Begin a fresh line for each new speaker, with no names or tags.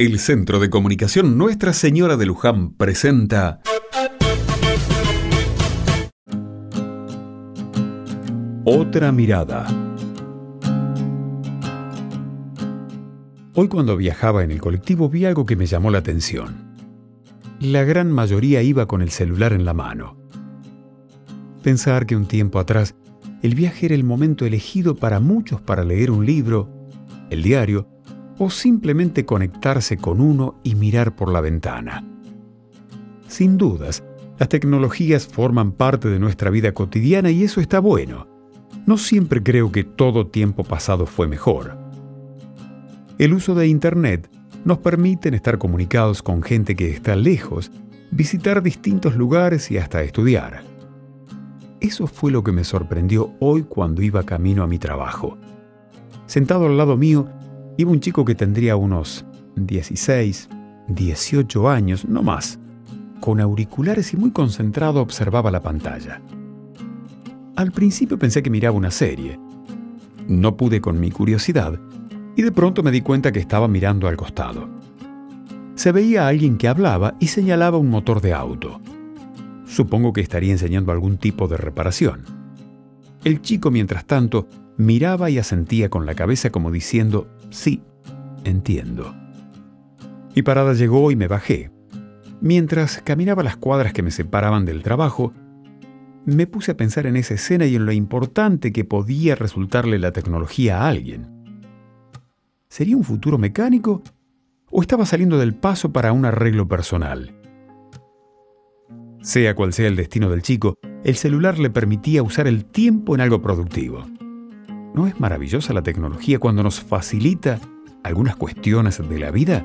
El Centro de Comunicación Nuestra Señora de Luján presenta Otra mirada. Hoy cuando viajaba en el colectivo vi algo que me llamó la atención. La gran mayoría iba con el celular en la mano. Pensar que un tiempo atrás el viaje era el momento elegido para muchos para leer un libro, el diario, o simplemente conectarse con uno y mirar por la ventana. Sin dudas, las tecnologías forman parte de nuestra vida cotidiana y eso está bueno. No siempre creo que todo tiempo pasado fue mejor. El uso de Internet nos permite estar comunicados con gente que está lejos, visitar distintos lugares y hasta estudiar. Eso fue lo que me sorprendió hoy cuando iba camino a mi trabajo. Sentado al lado mío iba un chico que tendría unos 16, 18 años, no más. Con auriculares y muy concentrado observaba la pantalla. Al principio pensé que miraba una serie. No pude con mi curiosidad y de pronto me di cuenta que estaba mirando al costado. Se veía a alguien que hablaba y señalaba un motor de auto. Supongo que estaría enseñando algún tipo de reparación. El chico, mientras tanto, miraba y asentía con la cabeza como diciendo, sí, entiendo. Mi parada llegó y me bajé. Mientras caminaba las cuadras que me separaban del trabajo, me puse a pensar en esa escena y en lo importante que podía resultarle la tecnología a alguien. ¿Sería un futuro mecánico o estaba saliendo del paso para un arreglo personal? Sea cual sea el destino del chico, el celular le permitía usar el tiempo en algo productivo. ¿No es maravillosa la tecnología cuando nos facilita algunas cuestiones de la vida?